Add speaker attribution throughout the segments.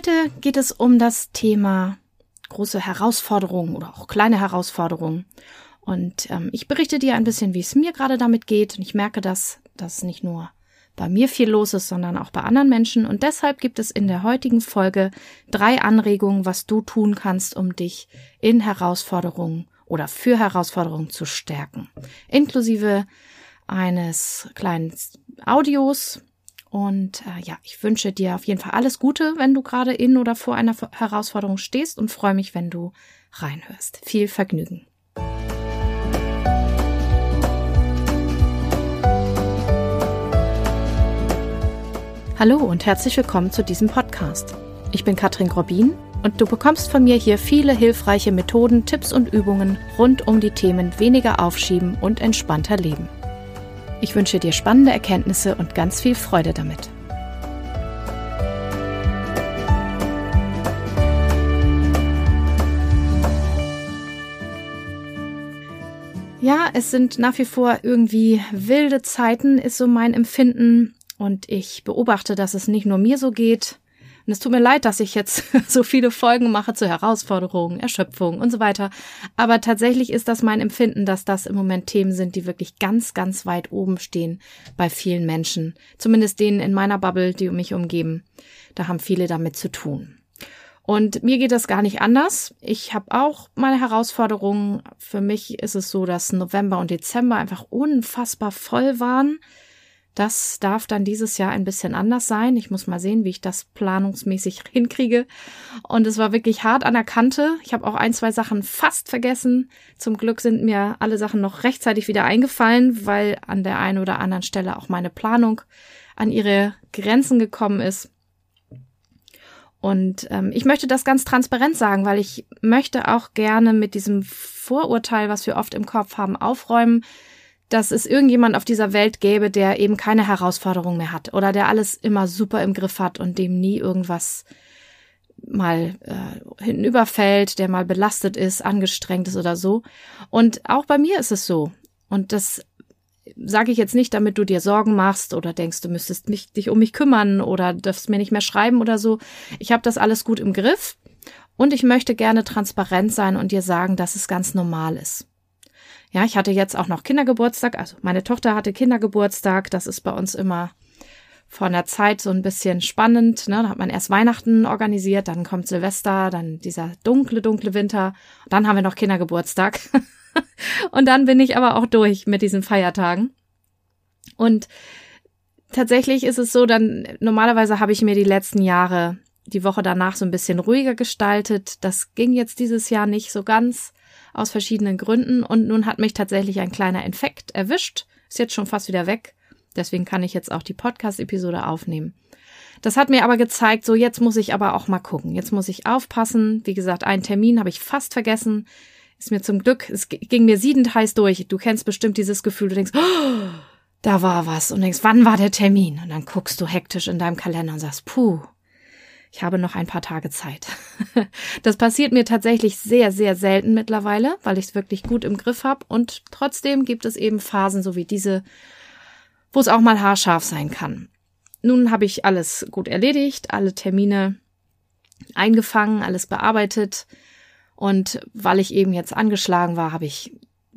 Speaker 1: Heute geht es um das Thema große Herausforderungen oder auch kleine Herausforderungen. Und ähm, ich berichte dir ein bisschen, wie es mir gerade damit geht. Und ich merke, dass das nicht nur bei mir viel los ist, sondern auch bei anderen Menschen. Und deshalb gibt es in der heutigen Folge drei Anregungen, was du tun kannst, um dich in Herausforderungen oder für Herausforderungen zu stärken. Inklusive eines kleinen Audios. Und äh, ja, ich wünsche dir auf jeden Fall alles Gute, wenn du gerade in oder vor einer Herausforderung stehst und freue mich, wenn du reinhörst. Viel Vergnügen. Hallo und herzlich willkommen zu diesem Podcast. Ich bin Katrin Grobin und du bekommst von mir hier viele hilfreiche Methoden, Tipps und Übungen rund um die Themen weniger aufschieben und entspannter leben. Ich wünsche dir spannende Erkenntnisse und ganz viel Freude damit. Ja, es sind nach wie vor irgendwie wilde Zeiten, ist so mein Empfinden. Und ich beobachte, dass es nicht nur mir so geht, und es tut mir leid, dass ich jetzt so viele Folgen mache zu Herausforderungen, Erschöpfung und so weiter. Aber tatsächlich ist das mein Empfinden, dass das im Moment Themen sind, die wirklich ganz, ganz weit oben stehen bei vielen Menschen. Zumindest denen in meiner Bubble, die mich umgeben. Da haben viele damit zu tun. Und mir geht das gar nicht anders. Ich habe auch meine Herausforderungen. Für mich ist es so, dass November und Dezember einfach unfassbar voll waren. Das darf dann dieses Jahr ein bisschen anders sein. Ich muss mal sehen, wie ich das planungsmäßig hinkriege. Und es war wirklich hart an der Kante. Ich habe auch ein, zwei Sachen fast vergessen. Zum Glück sind mir alle Sachen noch rechtzeitig wieder eingefallen, weil an der einen oder anderen Stelle auch meine Planung an ihre Grenzen gekommen ist. Und ähm, ich möchte das ganz transparent sagen, weil ich möchte auch gerne mit diesem Vorurteil, was wir oft im Kopf haben, aufräumen, dass es irgendjemand auf dieser Welt gäbe, der eben keine Herausforderung mehr hat oder der alles immer super im Griff hat und dem nie irgendwas mal äh, hinüberfällt, der mal belastet ist, angestrengt ist oder so. Und auch bei mir ist es so. Und das sage ich jetzt nicht, damit du dir Sorgen machst oder denkst, du müsstest mich, dich um mich kümmern oder darfst mir nicht mehr schreiben oder so. Ich habe das alles gut im Griff und ich möchte gerne transparent sein und dir sagen, dass es ganz normal ist. Ja, ich hatte jetzt auch noch Kindergeburtstag, also meine Tochter hatte Kindergeburtstag, das ist bei uns immer von der Zeit so ein bisschen spannend. Ne? Da hat man erst Weihnachten organisiert, dann kommt Silvester, dann dieser dunkle, dunkle Winter, dann haben wir noch Kindergeburtstag. und dann bin ich aber auch durch mit diesen Feiertagen. Und tatsächlich ist es so, dann normalerweise habe ich mir die letzten Jahre die Woche danach so ein bisschen ruhiger gestaltet. Das ging jetzt dieses Jahr nicht so ganz aus verschiedenen Gründen. Und nun hat mich tatsächlich ein kleiner Infekt erwischt. Ist jetzt schon fast wieder weg. Deswegen kann ich jetzt auch die Podcast-Episode aufnehmen. Das hat mir aber gezeigt, so jetzt muss ich aber auch mal gucken. Jetzt muss ich aufpassen. Wie gesagt, einen Termin habe ich fast vergessen. Ist mir zum Glück, es ging mir siedend heiß durch. Du kennst bestimmt dieses Gefühl, du denkst, oh, da war was und denkst, wann war der Termin? Und dann guckst du hektisch in deinem Kalender und sagst, puh, ich habe noch ein paar Tage Zeit. Das passiert mir tatsächlich sehr, sehr selten mittlerweile, weil ich es wirklich gut im Griff habe. Und trotzdem gibt es eben Phasen so wie diese, wo es auch mal haarscharf sein kann. Nun habe ich alles gut erledigt, alle Termine eingefangen, alles bearbeitet. Und weil ich eben jetzt angeschlagen war, habe ich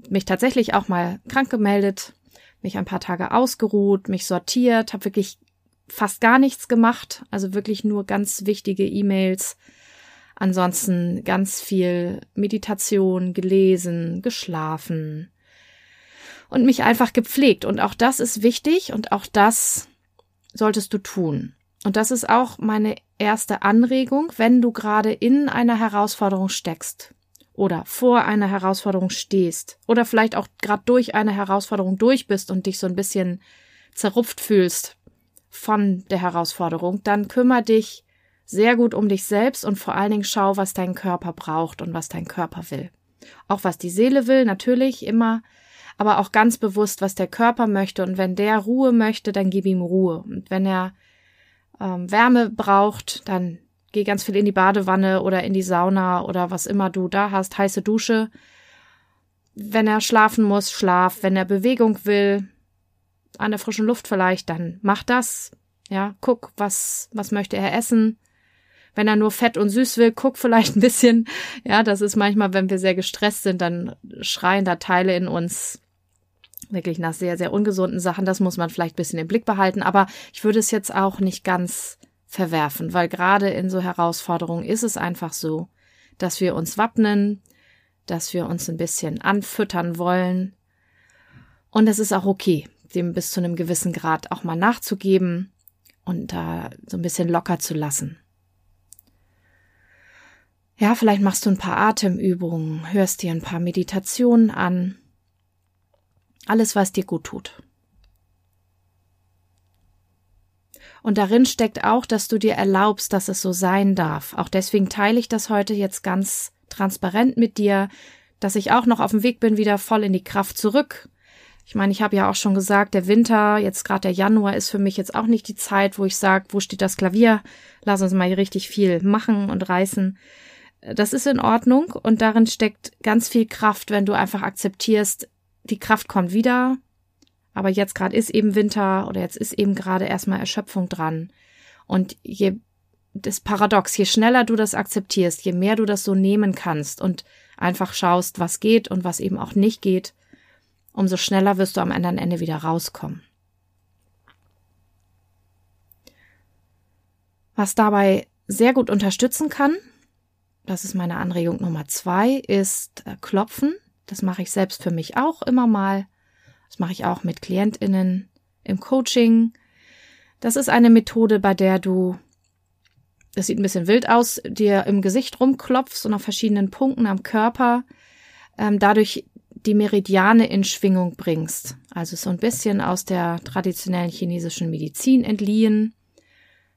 Speaker 1: mich tatsächlich auch mal krank gemeldet, mich ein paar Tage ausgeruht, mich sortiert, habe wirklich fast gar nichts gemacht, also wirklich nur ganz wichtige E-Mails. Ansonsten ganz viel Meditation, gelesen, geschlafen und mich einfach gepflegt. Und auch das ist wichtig und auch das solltest du tun. Und das ist auch meine erste Anregung, wenn du gerade in einer Herausforderung steckst oder vor einer Herausforderung stehst oder vielleicht auch gerade durch eine Herausforderung durch bist und dich so ein bisschen zerrupft fühlst von der Herausforderung, dann kümmere dich sehr gut um dich selbst und vor allen Dingen schau, was dein Körper braucht und was dein Körper will. Auch was die Seele will, natürlich immer, aber auch ganz bewusst, was der Körper möchte. Und wenn der Ruhe möchte, dann gib ihm Ruhe. Und wenn er ähm, Wärme braucht, dann geh ganz viel in die Badewanne oder in die Sauna oder was immer du da hast, heiße Dusche. Wenn er schlafen muss, schlaf. Wenn er Bewegung will, an der frischen Luft vielleicht, dann mach das. Ja, guck, was, was möchte er essen? Wenn er nur fett und süß will, guck vielleicht ein bisschen. Ja, das ist manchmal, wenn wir sehr gestresst sind, dann schreien da Teile in uns wirklich nach sehr, sehr ungesunden Sachen. Das muss man vielleicht ein bisschen im Blick behalten. Aber ich würde es jetzt auch nicht ganz verwerfen, weil gerade in so Herausforderungen ist es einfach so, dass wir uns wappnen, dass wir uns ein bisschen anfüttern wollen. Und es ist auch okay, dem bis zu einem gewissen Grad auch mal nachzugeben und da so ein bisschen locker zu lassen. Ja, vielleicht machst du ein paar Atemübungen, hörst dir ein paar Meditationen an. Alles, was dir gut tut. Und darin steckt auch, dass du dir erlaubst, dass es so sein darf. Auch deswegen teile ich das heute jetzt ganz transparent mit dir, dass ich auch noch auf dem Weg bin, wieder voll in die Kraft zurück. Ich meine, ich habe ja auch schon gesagt, der Winter, jetzt gerade der Januar, ist für mich jetzt auch nicht die Zeit, wo ich sage, wo steht das Klavier? Lass uns mal richtig viel machen und reißen. Das ist in Ordnung und darin steckt ganz viel Kraft, wenn du einfach akzeptierst, die Kraft kommt wieder, aber jetzt gerade ist eben Winter oder jetzt ist eben gerade erstmal Erschöpfung dran. Und je das Paradox, je schneller du das akzeptierst, je mehr du das so nehmen kannst und einfach schaust, was geht und was eben auch nicht geht, umso schneller wirst du am anderen Ende wieder rauskommen. Was dabei sehr gut unterstützen kann, das ist meine Anregung Nummer zwei, ist äh, Klopfen. Das mache ich selbst für mich auch immer mal. Das mache ich auch mit KlientInnen im Coaching. Das ist eine Methode, bei der du das sieht ein bisschen wild aus, dir im Gesicht rumklopfst und auf verschiedenen Punkten am Körper ähm, dadurch die Meridiane in Schwingung bringst. Also so ein bisschen aus der traditionellen chinesischen Medizin entliehen.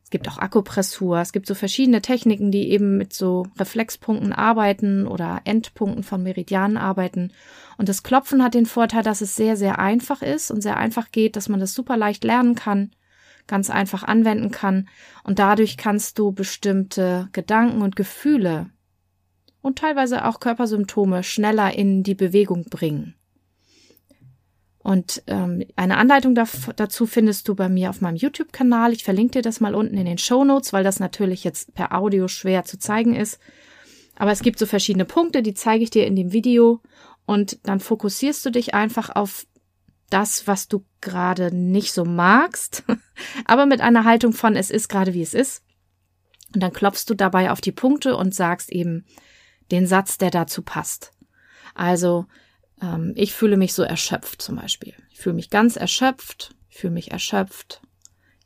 Speaker 1: Es gibt auch Akupressur. Es gibt so verschiedene Techniken, die eben mit so Reflexpunkten arbeiten oder Endpunkten von Meridianen arbeiten. Und das Klopfen hat den Vorteil, dass es sehr, sehr einfach ist und sehr einfach geht, dass man das super leicht lernen kann ganz einfach anwenden kann. Und dadurch kannst du bestimmte Gedanken und Gefühle und teilweise auch Körpersymptome schneller in die Bewegung bringen. Und ähm, eine Anleitung dazu findest du bei mir auf meinem YouTube-Kanal. Ich verlinke dir das mal unten in den Show Notes, weil das natürlich jetzt per Audio schwer zu zeigen ist. Aber es gibt so verschiedene Punkte, die zeige ich dir in dem Video. Und dann fokussierst du dich einfach auf das, was du gerade nicht so magst, aber mit einer Haltung von es ist gerade wie es ist. Und dann klopfst du dabei auf die Punkte und sagst eben den Satz, der dazu passt. Also, ähm, ich fühle mich so erschöpft zum Beispiel. Ich fühle mich ganz erschöpft, ich fühle mich erschöpft,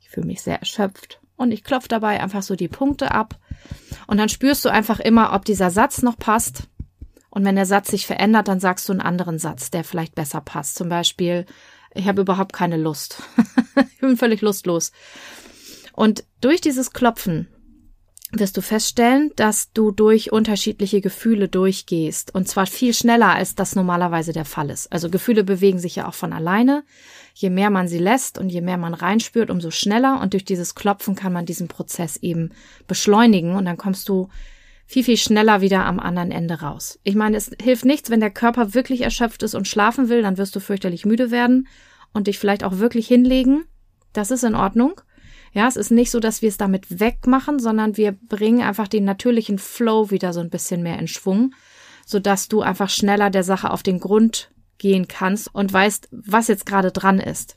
Speaker 1: ich fühle mich sehr erschöpft. Und ich klopfe dabei einfach so die Punkte ab. Und dann spürst du einfach immer, ob dieser Satz noch passt und wenn der Satz sich verändert, dann sagst du einen anderen Satz, der vielleicht besser passt. Zum Beispiel, ich habe überhaupt keine Lust. ich bin völlig lustlos. Und durch dieses Klopfen wirst du feststellen, dass du durch unterschiedliche Gefühle durchgehst. Und zwar viel schneller, als das normalerweise der Fall ist. Also Gefühle bewegen sich ja auch von alleine. Je mehr man sie lässt und je mehr man reinspürt, umso schneller. Und durch dieses Klopfen kann man diesen Prozess eben beschleunigen. Und dann kommst du viel, viel schneller wieder am anderen Ende raus. Ich meine, es hilft nichts, wenn der Körper wirklich erschöpft ist und schlafen will, dann wirst du fürchterlich müde werden und dich vielleicht auch wirklich hinlegen. Das ist in Ordnung. Ja, es ist nicht so, dass wir es damit wegmachen, sondern wir bringen einfach den natürlichen Flow wieder so ein bisschen mehr in Schwung, sodass du einfach schneller der Sache auf den Grund gehen kannst und weißt, was jetzt gerade dran ist.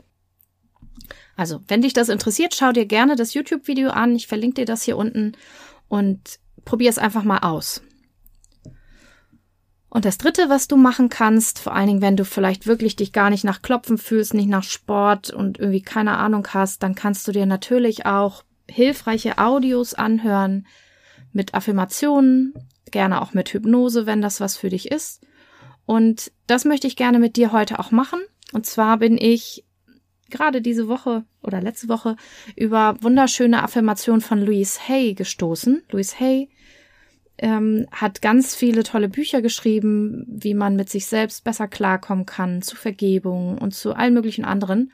Speaker 1: Also, wenn dich das interessiert, schau dir gerne das YouTube-Video an. Ich verlinke dir das hier unten. Und probier es einfach mal aus. Und das dritte, was du machen kannst, vor allen Dingen, wenn du vielleicht wirklich dich gar nicht nach Klopfen fühlst, nicht nach Sport und irgendwie keine Ahnung hast, dann kannst du dir natürlich auch hilfreiche Audios anhören mit Affirmationen, gerne auch mit Hypnose, wenn das was für dich ist. Und das möchte ich gerne mit dir heute auch machen. Und zwar bin ich gerade diese Woche oder letzte Woche über wunderschöne Affirmationen von Louise Hay gestoßen. Louise Hay ähm, hat ganz viele tolle Bücher geschrieben, wie man mit sich selbst besser klarkommen kann, zu Vergebung und zu allen möglichen anderen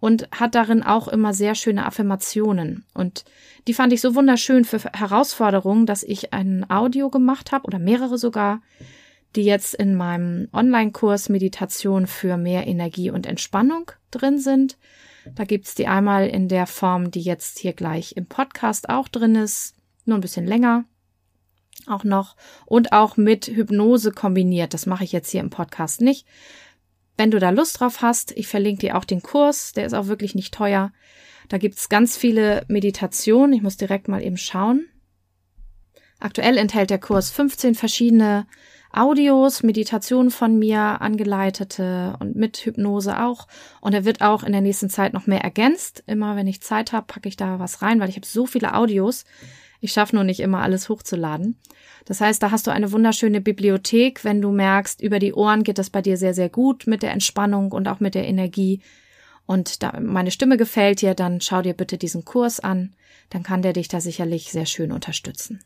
Speaker 1: und hat darin auch immer sehr schöne Affirmationen. Und die fand ich so wunderschön für Herausforderungen, dass ich ein Audio gemacht habe oder mehrere sogar, die jetzt in meinem Online-Kurs Meditation für mehr Energie und Entspannung drin sind. Da gibt's die einmal in der Form, die jetzt hier gleich im Podcast auch drin ist, nur ein bisschen länger auch noch und auch mit Hypnose kombiniert. Das mache ich jetzt hier im Podcast nicht. Wenn du da Lust drauf hast, ich verlinke dir auch den Kurs, der ist auch wirklich nicht teuer. Da gibt's ganz viele Meditationen. Ich muss direkt mal eben schauen. Aktuell enthält der Kurs 15 verschiedene Audios, Meditationen von mir, angeleitete und mit Hypnose auch. Und er wird auch in der nächsten Zeit noch mehr ergänzt. Immer wenn ich Zeit habe, packe ich da was rein, weil ich habe so viele Audios. Ich schaffe nur nicht immer alles hochzuladen. Das heißt, da hast du eine wunderschöne Bibliothek, wenn du merkst, über die Ohren geht das bei dir sehr, sehr gut mit der Entspannung und auch mit der Energie. Und da meine Stimme gefällt dir, dann schau dir bitte diesen Kurs an. Dann kann der dich da sicherlich sehr schön unterstützen.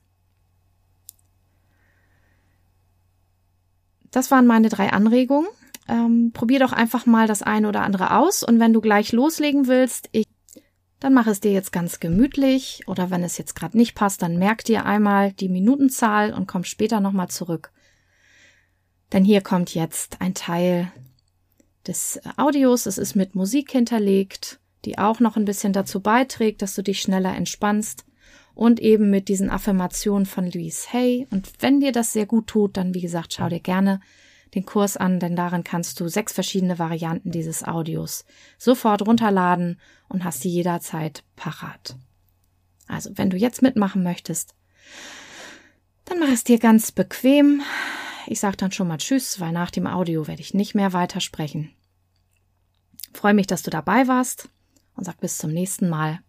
Speaker 1: Das waren meine drei Anregungen. Ähm, probier doch einfach mal das eine oder andere aus und wenn du gleich loslegen willst, ich dann mach es dir jetzt ganz gemütlich oder wenn es jetzt gerade nicht passt, dann merk dir einmal die Minutenzahl und komm später nochmal zurück. Denn hier kommt jetzt ein Teil des Audios. Es ist mit Musik hinterlegt, die auch noch ein bisschen dazu beiträgt, dass du dich schneller entspannst und eben mit diesen Affirmationen von Louise Hay. Und wenn dir das sehr gut tut, dann wie gesagt, schau dir gerne den Kurs an, denn darin kannst du sechs verschiedene Varianten dieses Audios sofort runterladen und hast sie jederzeit parat. Also, wenn du jetzt mitmachen möchtest, dann mach es dir ganz bequem. Ich sage dann schon mal Tschüss, weil nach dem Audio werde ich nicht mehr weitersprechen. Freue mich, dass du dabei warst und sag bis zum nächsten Mal.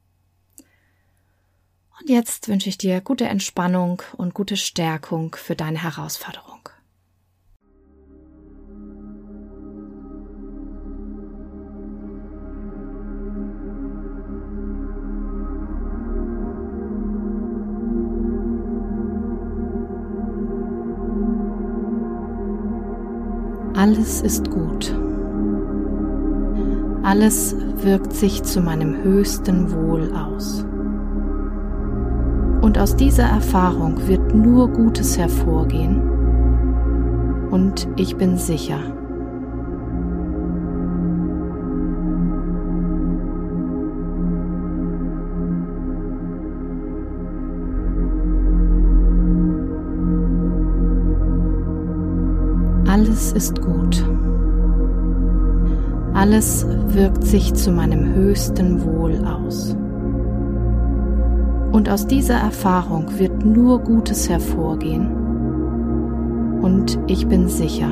Speaker 1: Und jetzt wünsche ich dir gute Entspannung und gute Stärkung für deine Herausforderung. Alles ist gut. Alles wirkt sich zu meinem höchsten Wohl aus. Und aus dieser Erfahrung wird nur Gutes hervorgehen. Und ich bin sicher, Alles ist gut. Alles wirkt sich zu meinem höchsten Wohl aus. Und aus dieser Erfahrung wird nur Gutes hervorgehen. Und ich bin sicher,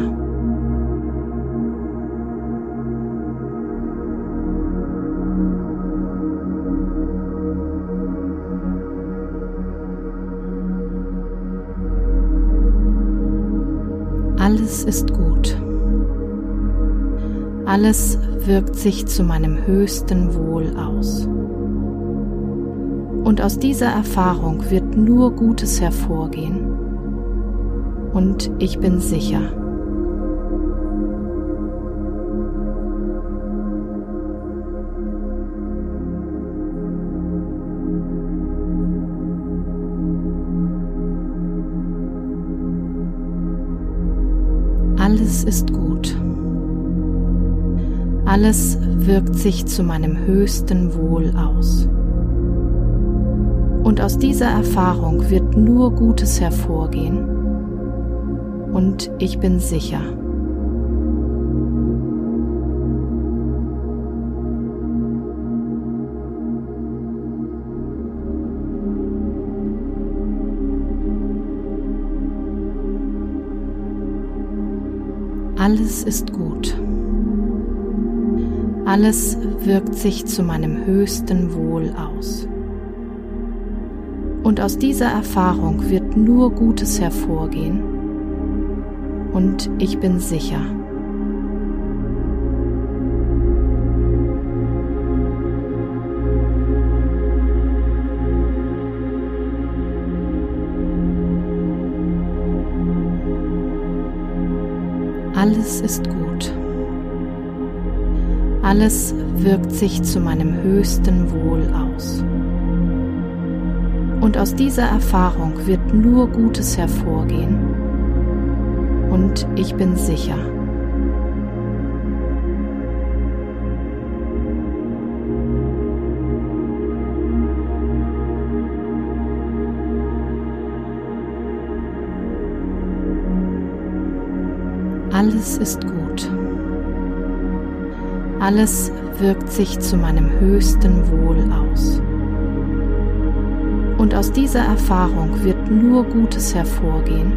Speaker 1: Alles ist gut. Alles wirkt sich zu meinem höchsten Wohl aus. Und aus dieser Erfahrung wird nur Gutes hervorgehen. Und ich bin sicher, Alles wirkt sich zu meinem höchsten Wohl aus. Und aus dieser Erfahrung wird nur Gutes hervorgehen. Und ich bin sicher, Alles ist gut. Alles wirkt sich zu meinem höchsten Wohl aus. Und aus dieser Erfahrung wird nur Gutes hervorgehen. Und ich bin sicher, Alles ist gut. Alles wirkt sich zu meinem höchsten Wohl aus. Und aus dieser Erfahrung wird nur Gutes hervorgehen. Und ich bin sicher, alles ist gut. Alles wirkt sich zu meinem höchsten Wohl aus. Und aus dieser Erfahrung wird nur Gutes hervorgehen.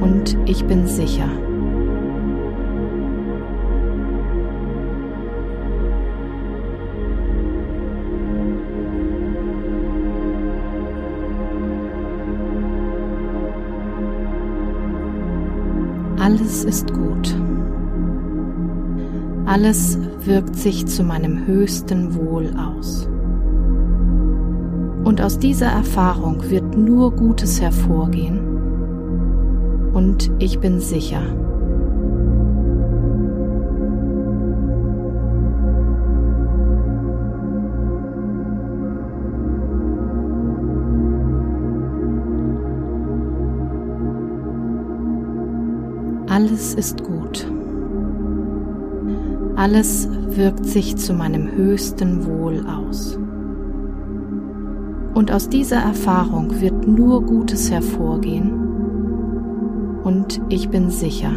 Speaker 1: Und ich bin sicher. Alles ist gut. Alles wirkt sich zu meinem höchsten Wohl aus. Und aus dieser Erfahrung wird nur Gutes hervorgehen. Und ich bin sicher. Alles ist gut. Alles wirkt sich zu meinem höchsten Wohl aus. Und aus dieser Erfahrung wird nur Gutes hervorgehen. Und ich bin sicher.